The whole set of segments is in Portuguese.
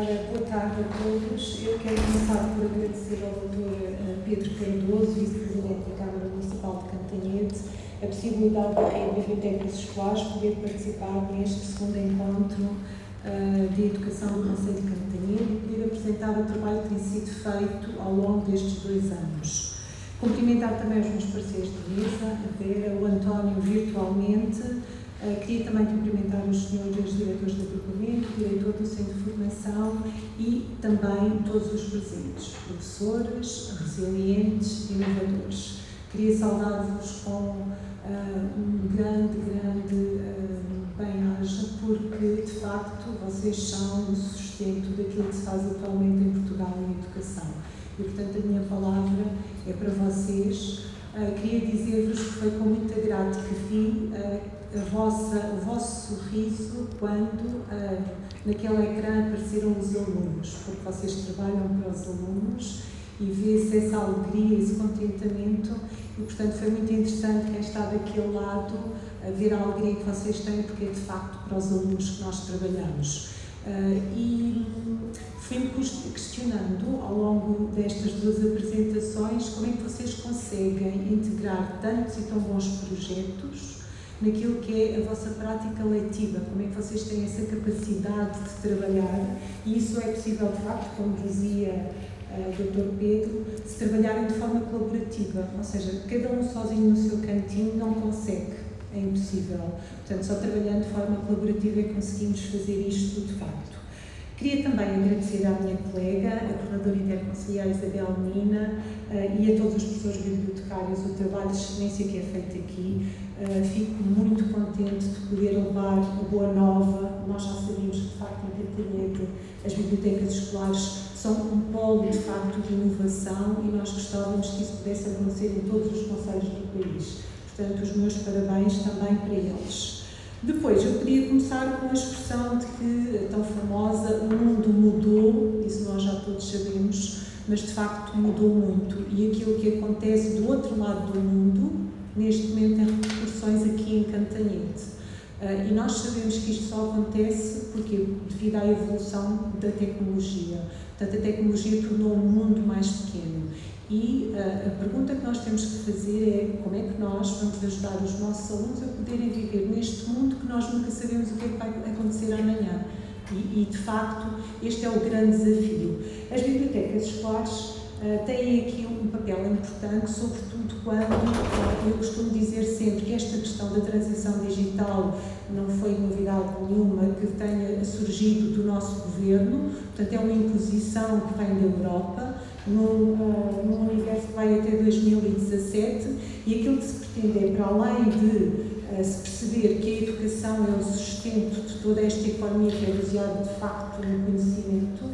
Boa tarde a todos. Eu quero começar por agradecer ao Dr. Pedro Cardoso, Vice-Presidente da Câmara Municipal de Cantanhede, a possibilidade da Rede Bibliotecas Escolares poder participar neste segundo encontro uh, de Educação do Conselho de Cantanhede e poder apresentar o trabalho que tem sido feito ao longo destes dois anos. Cumprimentar também os meus parceiros de mesa, a Vera, o António virtualmente, Uh, queria também cumprimentar os senhores diretores do agrupamento, o diretor do Centro de Formação e também todos os presentes, professores, resilientes inovadores. Queria saudar-vos com uh, um grande, grande uh, bem-aja, porque de facto vocês são o sustento daquilo que se faz atualmente em Portugal em educação. E portanto a minha palavra é para vocês. Uh, queria dizer-vos que foi com muito agrado que vi a vossa, o vosso sorriso quando uh, naquele ecrã apareceram os alunos, porque vocês trabalham para os alunos e vê-se essa alegria, esse contentamento e, portanto, foi muito interessante quem está daquele lado a ver a alegria que vocês têm, porque é de facto para os alunos que nós trabalhamos. Uh, e fui-me questionando ao longo destas duas apresentações como é que vocês conseguem integrar tantos e tão bons projetos naquilo que é a vossa prática letiva, como é que vocês têm essa capacidade de trabalhar e isso é possível de facto, como dizia uh, o Dr. Pedro, se trabalharem de forma colaborativa, ou seja, cada um sozinho no seu cantinho não consegue, é impossível. Portanto, só trabalhando de forma colaborativa é que conseguimos fazer isto de facto. Queria também agradecer à minha colega, a coordenadora interconselhar Isabel Nina uh, e a todos os professores bibliotecários o trabalho de excelência que é feito aqui. Uh, fico muito contente de poder levar a boa nova. Nós já sabíamos que, de facto, em Cantanhede as bibliotecas escolares são um polo, de facto, de inovação e nós gostávamos que isso pudesse acontecer em todos os conselhos do país. Portanto, os meus parabéns também para eles. Depois, eu queria começar com a expressão de que, tão famosa, o mundo mudou, isso nós já todos sabemos, mas de facto mudou muito. E aquilo que acontece do outro lado do mundo, neste momento, tem repercussões aqui em Cantanhete. Uh, e nós sabemos que isto só acontece porque devido à evolução da tecnologia. Portanto, a tecnologia tornou o mundo mais pequeno. E uh, a pergunta que nós temos que fazer é como é que nós vamos ajudar os nossos alunos a poderem viver neste mundo que nós nunca sabemos o que é que vai acontecer amanhã. E, e de facto, este é o grande desafio. As bibliotecas escolares uh, têm aqui um papel importante, sobretudo quando uh, eu costumo dizer sempre que esta questão da transição digital não foi novidade nenhuma que tenha surgido do nosso governo, portanto, é uma imposição que vem da Europa num, num universo que vai até 2017 e aquilo que se pretende é, para além de uh, se perceber que a educação é o sustento de toda esta economia que é baseada de facto no conhecimento,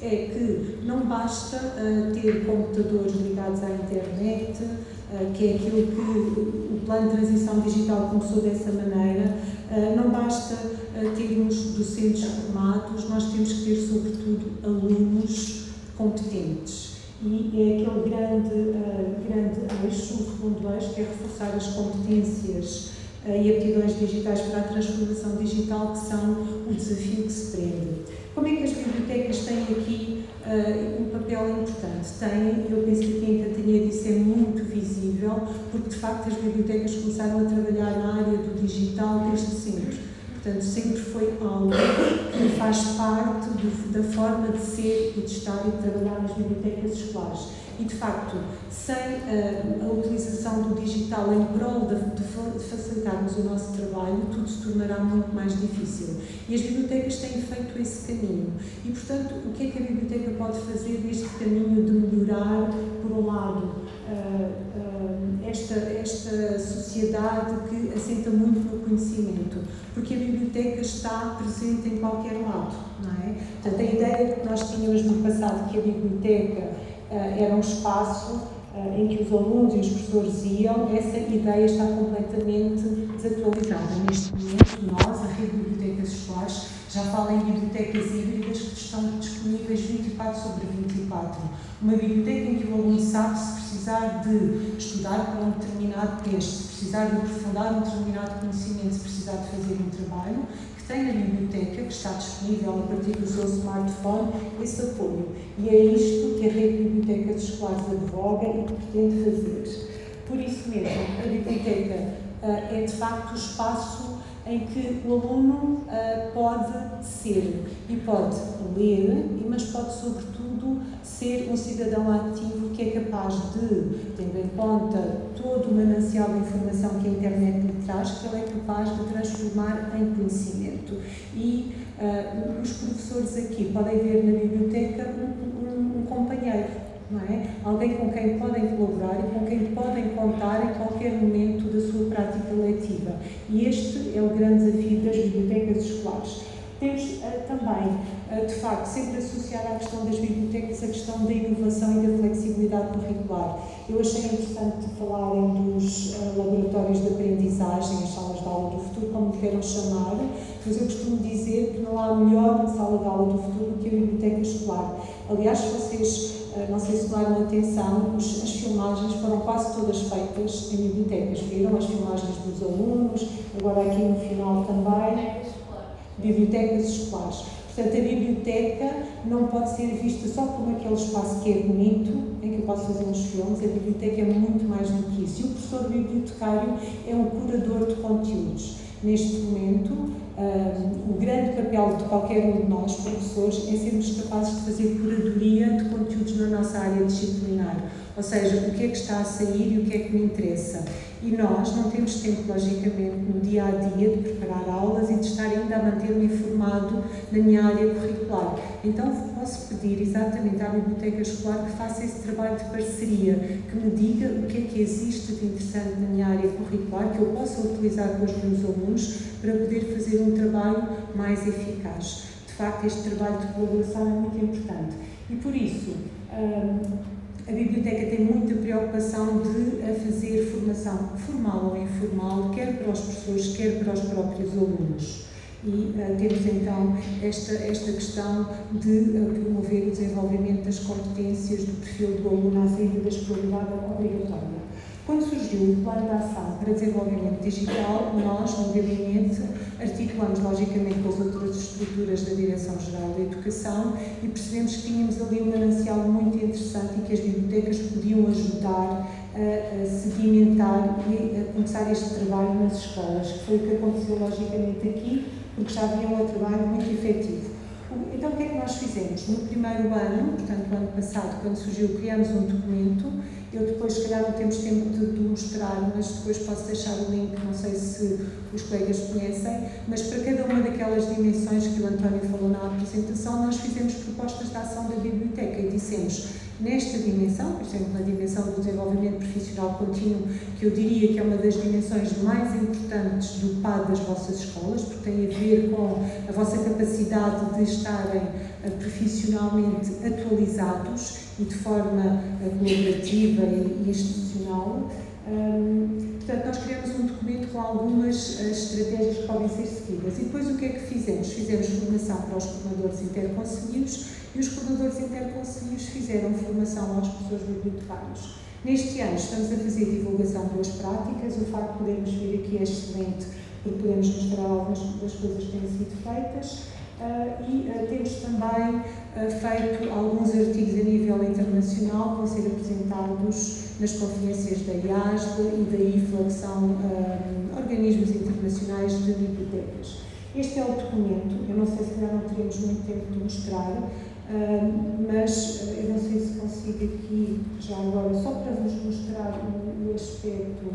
é que não basta uh, ter computadores ligados à internet, uh, que é aquilo que o plano de transição digital começou dessa maneira, uh, não basta termos docentes formados, nós temos que ter, sobretudo, alunos competentes e é aquele grande, uh, grande eixo, o segundo eixo, que é reforçar as competências uh, e aptidões digitais para a transformação digital, que são o desafio que se prende. Como é que as bibliotecas têm aqui uh, um papel importante? Têm, eu penso que aqui em Cantanhede isso é muito visível, porque de facto as bibliotecas começaram a trabalhar na área do digital desde sempre Portanto, sempre foi algo que faz parte do, da forma de ser e de estar e de trabalhar nas bibliotecas escolares. E, de facto, sem uh, a utilização do digital em prol de, de, facilitarmos o nosso trabalho, tudo se tornará muito mais difícil. E as bibliotecas têm feito esse caminho. E, portanto, o que é que a biblioteca pode fazer neste caminho de melhorar, por um lado, esta, esta sociedade que assenta muito no conhecimento? porque a biblioteca está presente em qualquer lado, não é? Portanto, a ideia que nós tínhamos no passado que a biblioteca uh, era um espaço em que os alunos e os professores iam, essa ideia está completamente desatualizada. Neste momento, nós, a rede de bibliotecas escolares, já fala em bibliotecas híbridas que estão disponíveis 24 sobre 24. Uma biblioteca em que o aluno sabe se precisar de estudar para um determinado texto, se precisar de aprofundar um determinado conhecimento, se precisar de fazer um trabalho, que tem na biblioteca, que está disponível a partir do seu smartphone, esse apoio. E é isto que a rede de bibliotecas escolares advoga e que pretende fazer. Por isso mesmo, a biblioteca uh, é de facto o espaço em que o aluno uh, pode ser e pode ler, mas pode sobretudo ser um cidadão ativo que é capaz de, tendo em conta todo o manancial de informação que a internet lhe traz, que ele é capaz de transformar em conhecimento. E uh, os professores aqui podem ver na biblioteca um, um, um companheiro não é? Alguém com quem podem colaborar e com quem podem contar em qualquer momento da sua prática letiva. E este é o grande desafio das bibliotecas escolares. Temos uh, também, uh, de facto, sempre associado à questão das bibliotecas a questão da inovação e da flexibilidade curricular. Eu achei interessante falarem dos uh, laboratórios de aprendizagem, as salas de aula do futuro, como queiram chamar, mas eu costumo dizer que não há melhor sala de aula do futuro do que a biblioteca escolar. Aliás, vocês eh, não sei se tomaram atenção, as filmagens foram quase todas feitas em bibliotecas. Viram as filmagens dos alunos, agora aqui no final também. Bibliotecas escolares. Portanto, a biblioteca não pode ser vista só como aquele espaço que é bonito, em que eu posso fazer uns filmes. A biblioteca é muito mais do que isso. E o professor bibliotecário é um curador de conteúdos. Neste momento, O grande papel de qualquer um de nós, professores, é sermos capazes de fazer curadoria de conteúdos na nossa área disciplinar. Ou seja, o que é que está a sair e o que é que me interessa. E nós não temos tempo, logicamente, no dia a dia de preparar aulas e de estar ainda a manter-me informado na minha área curricular. Então, posso pedir exatamente à biblioteca escolar que faça esse trabalho de parceria, que me diga o que é que existe de interessante na minha área curricular, que eu possa utilizar com os meus alunos para poder fazer um trabalho mais eficaz. De facto, este trabalho de colaboração é muito importante. E por isso, hum, a biblioteca tem muita preocupação de fazer formação formal ou informal, quer para os professores, quer para os próprios alunos. E uh, temos então esta, esta questão de uh, promover o desenvolvimento das competências do perfil do aluno saída da escolaridade obrigatória. Quando surgiu o Plano de Ação para Desenvolvimento Digital, nós, no gabinete, articulamos logicamente com as outras estruturas da Direção-Geral da Educação e percebemos que tínhamos ali um manancial muito interessante e que as bibliotecas podiam ajudar a, a sedimentar e a começar este trabalho nas escolas, que foi o que aconteceu logicamente aqui, porque já havia um trabalho muito efetivo. Então, o que é que nós fizemos? No primeiro ano, portanto, no ano passado, quando surgiu, criamos um documento eu depois, se calhar, não temos tempo de, de, mostrar, mas depois posso deixar o link, não sei se os colegas conhecem, mas para cada uma daquelas dimensões que o António falou na apresentação, nós fizemos propostas de ação da biblioteca e dissemos, nesta dimensão, por exemplo, na dimensão do desenvolvimento profissional contínuo, que eu diria que é uma das dimensões mais importantes do PAD das vossas escolas, porque tem a ver com a vossa capacidade de estarem uh, profissionalmente atualizados e de forma uh, colaborativa e institucional. Portanto, nós criamos um documento com algumas uh, estratégias que podem ser seguidas. E depois o que é que fizemos? Fizemos formação para os coordenadores interconselheiros e os coordenadores interconselheiros fizeram formação aos professores bibliotecários. Neste ano estamos a fazer divulgação das práticas, o facto de podermos vir aqui é excelente porque podemos mostrar algumas das coisas que têm sido feitas. Uh, e uh, temos também uh, feito alguns artigos a nível internacional que vão ser apresentados nas conferências da IASB e da IFLA, que são organismos internacionais de bibliotecas. Este é o documento, eu não sei se já não teremos muito tempo de mostrar, mas eu não sei se consigo aqui, já agora, só para vos mostrar o, o aspecto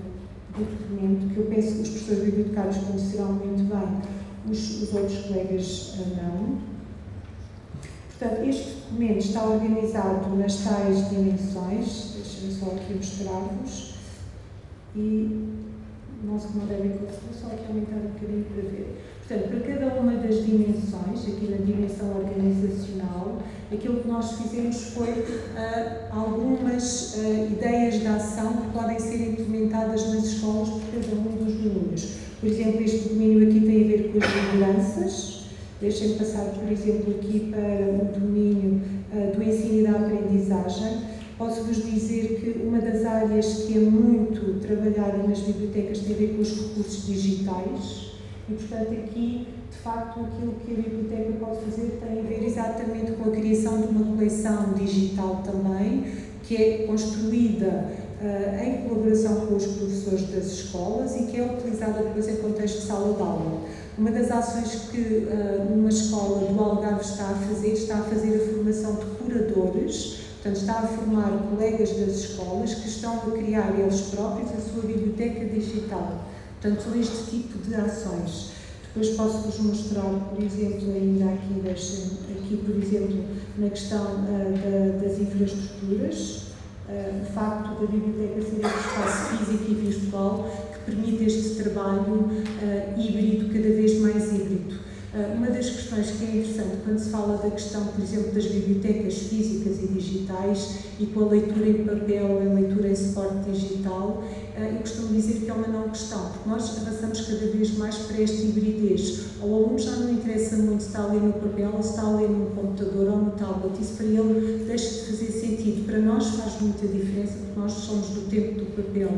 do documento, que eu penso que os professores bibliotecários conhecerão muito bem os, os outros colegas eh, não. Portanto, este documento está organizado nas tais dimensões, só aqui mostrar-vos, e não se devem conseguir, só aqui aumentar um bocadinho para ver. Portanto, para cada uma das dimensões, aqui na dimensão organizacional, aquilo que nós fizemos foi uh, algumas uh, ideias de ação que podem ser implementadas nas escolas por cada um dos domínios. Por exemplo, este domínio aqui tem a ver com as lideranças. Deixem-me passar, por exemplo, aqui para o domínio uh, do ensino e da aprendizagem. Posso-vos dizer que uma das áreas que é muito trabalhada nas bibliotecas tem a ver com os recursos digitais e, portanto, aqui, de facto, aquilo que a biblioteca pode fazer tem a ver exatamente com a criação de uma coleção digital também, que é construída uh, em colaboração com os professores das escolas e que é utilizada depois em contexto de sala de aula. Uma das ações que uh, uma escola do Algarve está a fazer, está a fazer a formação de curadores, portanto está a formar colegas das escolas que estão a criar eles próprios a sua biblioteca digital. Portanto, este tipo de ações. Depois posso-vos mostrar, por exemplo, ainda aqui, aqui por exemplo, na questão uh, da, das infraestruturas, uh, o facto da biblioteca ser um espaço físico e virtual que permite este trabalho uh, híbrido, cada vez mais híbrido. Uma das questões que é interessante quando se fala da questão, por exemplo, das bibliotecas físicas e digitais e com a leitura em papel, a leitura em suporte digital, eu costumo dizer que é uma não questão, porque nós avançamos cada vez mais para esta hibridez. Ao aluno já não interessa muito se está a ler no papel se está a ler no computador ou no tablet, isso para ele deixa de fazer sentido. Para nós faz muita diferença, porque nós somos do tempo do papel.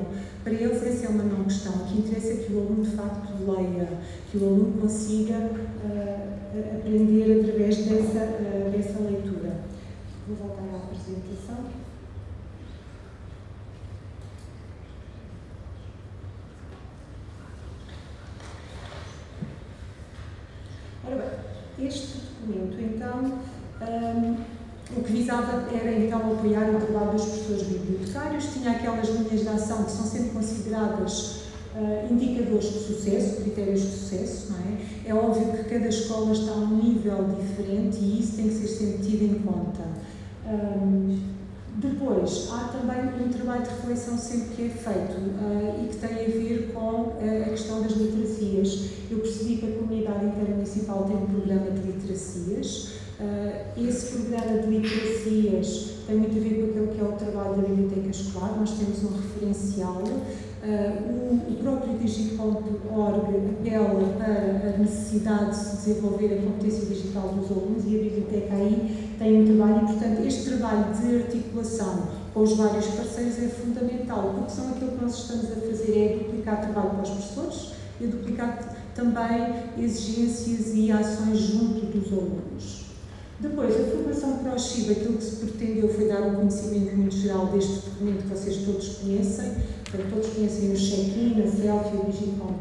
Para eles essa é uma não questão. O que interessa é que o aluno de facto leia, que o aluno consiga uh, aprender através dessa, uh, dessa leitura. Vou voltar à apresentação. Este documento, então, um, o que visava era então apoiar o trabalho dos professores bibliotecários, tinha aquelas linhas de ação que são sempre consideradas uh, indicadores de sucesso, critérios de sucesso, não é? É óbvio que cada escola está a um nível diferente e isso tem que ser sempre tido em conta. Um, depois, há também um trabalho de reflexão sempre que é feito uh, e que tem a ver com uh, a questão das literacias. Eu percebi que a comunidade intermunicipal tem um programa literacias. Uh, esse programa de literacias tem muito a ver com aquilo que é o trabalho da biblioteca escolar. Nós temos um referencial. o, o próprio Digital.org apela para a necessidade de se desenvolver a competência digital dos alunos e a biblioteca aí tem um trabalho e, portanto, este trabalho de articulação com os vários parceiros é fundamental, porque são aquilo que nós estamos a fazer é duplicar trabalho para os professores e duplicar também exigências e ações junto dos alunos. Depois, a formação para o CHIB, aquilo que se pretendeu foi dar um conhecimento muito geral deste documento que vocês todos conhecem, portanto, todos conhecem o check-in, a selfie, o.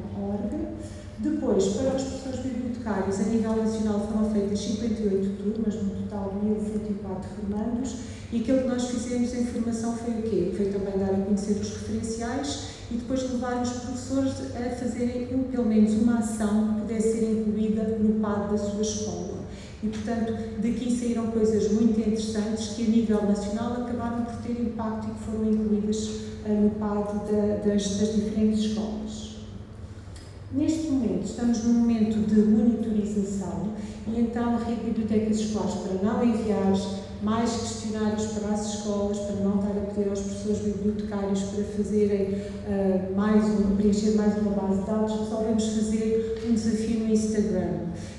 Depois, para os professores bibliotecários, a nível nacional foram feitas 58 turmas, no total 1.104 formandos, e aquilo que nós fizemos em formação foi o quê? Foi também dar a conhecer os referenciais e depois levar os professores a fazerem pelo menos uma ação que pudesse ser incluída no PAD da sua escola. E, portanto, daqui saíram coisas muito interessantes que, a nível nacional, acabaram por ter impacto e que foram incluídas uh, no PAD da, das, das diferentes escolas. Neste momento, estamos num momento de monitorização e então a rede de bibliotecas escolares, para não enviar mais questionários para as escolas, para não estar a pedir aos professores bibliotecários para fazerem uh, mais um, preencher mais uma base de dados, resolvemos fazer um desafio no Instagram.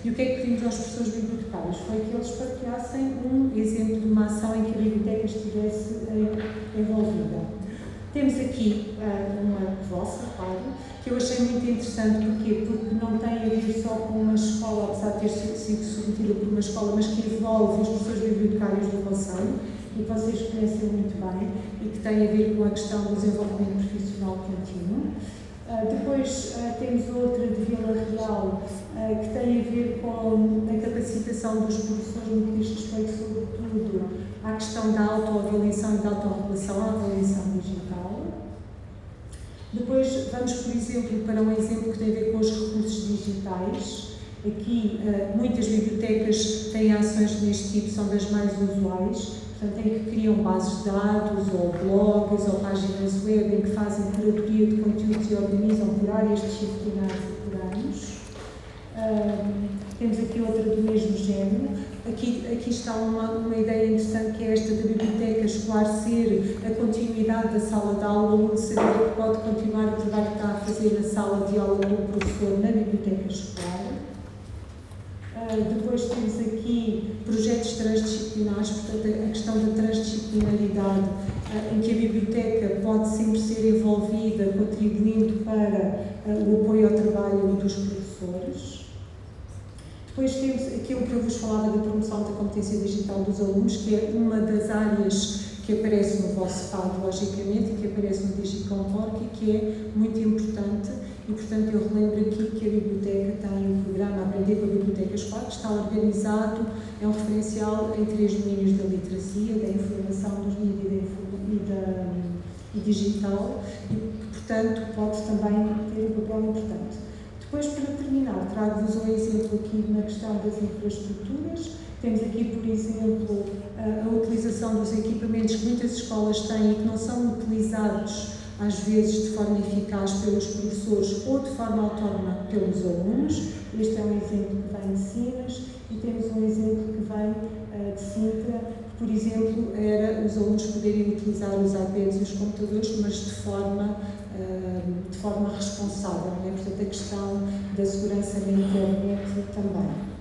E o que é que pedimos aos professores bibliotecários? Foi que eles partilhassem um exemplo de uma ação em que a biblioteca estivesse uh, envolvida. Temos aqui uma vossa, claro, que eu achei muito interessante, porquê? Porque não tem a ver só com uma escola, apesar de ter sido submetida por uma escola, mas que envolve os professores bibliotecários do Conselho, e que vocês conhecem muito bem, e que tem a ver com a questão do desenvolvimento profissional contínuo. Uh, depois uh, temos outra de Vila Real, uh, que tem a ver com a capacitação dos professores no que diz respeito, sobretudo, à questão da autoavaliação e da autorregulação, à avaliação digital. Depois vamos, por exemplo, para um exemplo que tem a ver com os recursos digitais. Aqui, uh, muitas bibliotecas têm ações deste tipo, são das mais usuais. Portanto, em que criam bases de dados, ou blogs, ou páginas web, em que fazem curadoria de conteúdos e organizam por áreas disciplinares e por anos. Uh, temos aqui outra do mesmo género, Aqui, aqui está uma, uma ideia interessante que é esta da biblioteca escolar ser a continuidade da sala de aula, o aluno saber que pode continuar o trabalho que está a fazer na sala de aula com o professor na biblioteca escolar. Uh, depois temos aqui projetos transdisciplinares, portanto, a questão da transdisciplinaridade, uh, em que a biblioteca pode sempre ser envolvida, contribuindo para uh, o apoio ao trabalho dos professores. Depois temos aquilo que eu vos falava da promoção da competência digital dos alunos, que é uma das áreas que aparece no vosso FAD, logicamente, e que aparece no DigiCompork e que é muito importante. E, portanto, eu relembro aqui que a biblioteca tem um programa Aprender com a Biblioteca Escolar, que está organizado, é um referencial em três domínios da literacia, da informação, dos mídias e, da, e digital, e, portanto, pode também ter um papel importante. Depois, para terminar, trago-vos um exemplo aqui na questão das infraestruturas. Temos aqui, por exemplo, a, utilização dos equipamentos que muitas escolas têm e que não são utilizados às vezes de forma eficaz pelos professores ou de forma autónoma pelos alunos. Este é um exemplo que vem de Sinas e temos um exemplo que vem uh, de Sintra, por exemplo, era os alunos poderem utilizar os iPads e os computadores, mas de forma de forma responsável, é? portanto, a questão da segurança na internet também.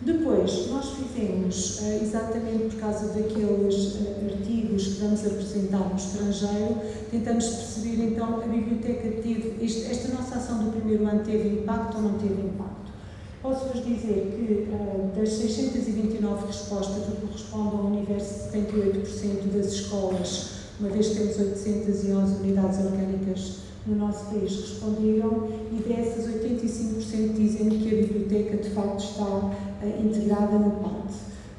Depois, nós fizemos, eh, exatamente por causa daqueles eh, artigos que vamos apresentar no estrangeiro, tentamos perceber então a biblioteca teve, esta nossa ação do primeiro ano teve impacto ou não teve impacto. Posso-vos dizer que eh, das 629 respostas, que corresponde a um universo de 78% das escolas uma vez que temos 811 unidades orgânicas no nosso país responderam e dessas 85% dizem que a biblioteca de facto está uh, integrada no PAT.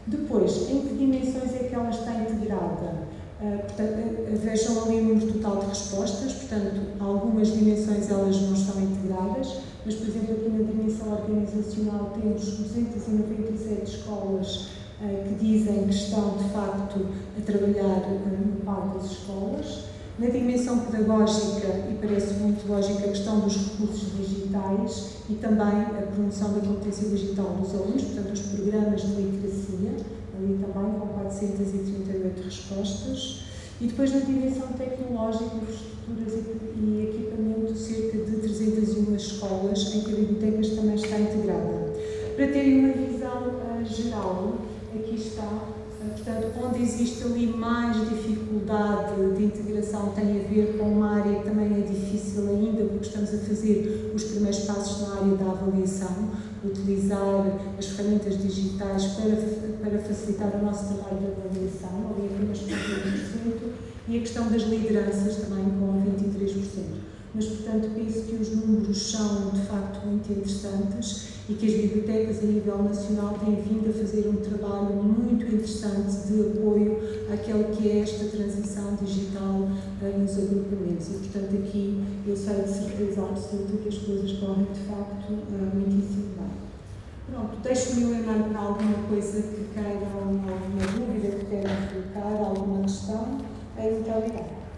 Depois, em que dimensões é que ela está integrada? Uh, portanto, uh, vejam ali o número total de respostas, portanto, algumas dimensões elas não estão integradas, mas, por exemplo, aqui na dimensão organizacional temos 297 escolas eh, que dizem que estão, de facto, a trabalhar eh, no par das escolas. Na dimensão pedagógica, e parece muito lógica, a questão dos recursos digitais e também a promoção da competência digital dos alunos, portanto, os programas de literacia, ali também com 438 respostas. E depois, na dimensão tecnológica, infraestruturas e equipamento, cerca de 301 escolas em que a biblioteca também está integrada. Para terem uma visão uh, geral, aqui está. Portanto, onde existe ali mais dificuldade de integração tem a ver com uma área que também é difícil ainda, porque estamos a fazer os primeiros passos na área da avaliação, utilizar as ferramentas digitais para, para facilitar o nosso trabalho de avaliação, ali apenas com 20%, e a questão das lideranças também com 23% mas, portanto, penso que os números são de facto muito interessantes e que as bibliotecas a nível nacional têm vindo a fazer um trabalho muito interessante de apoio àquela que é esta transição digital uh, nos agrupamentos. E, portanto, aqui eu sei de certeza absoluta que as coisas correm de facto uh, muitíssimo bem. Pronto, deixo-me o e-mail para alguma coisa que queiram, alguma dúvida que queiram colocar, alguma questão. Muito obrigada.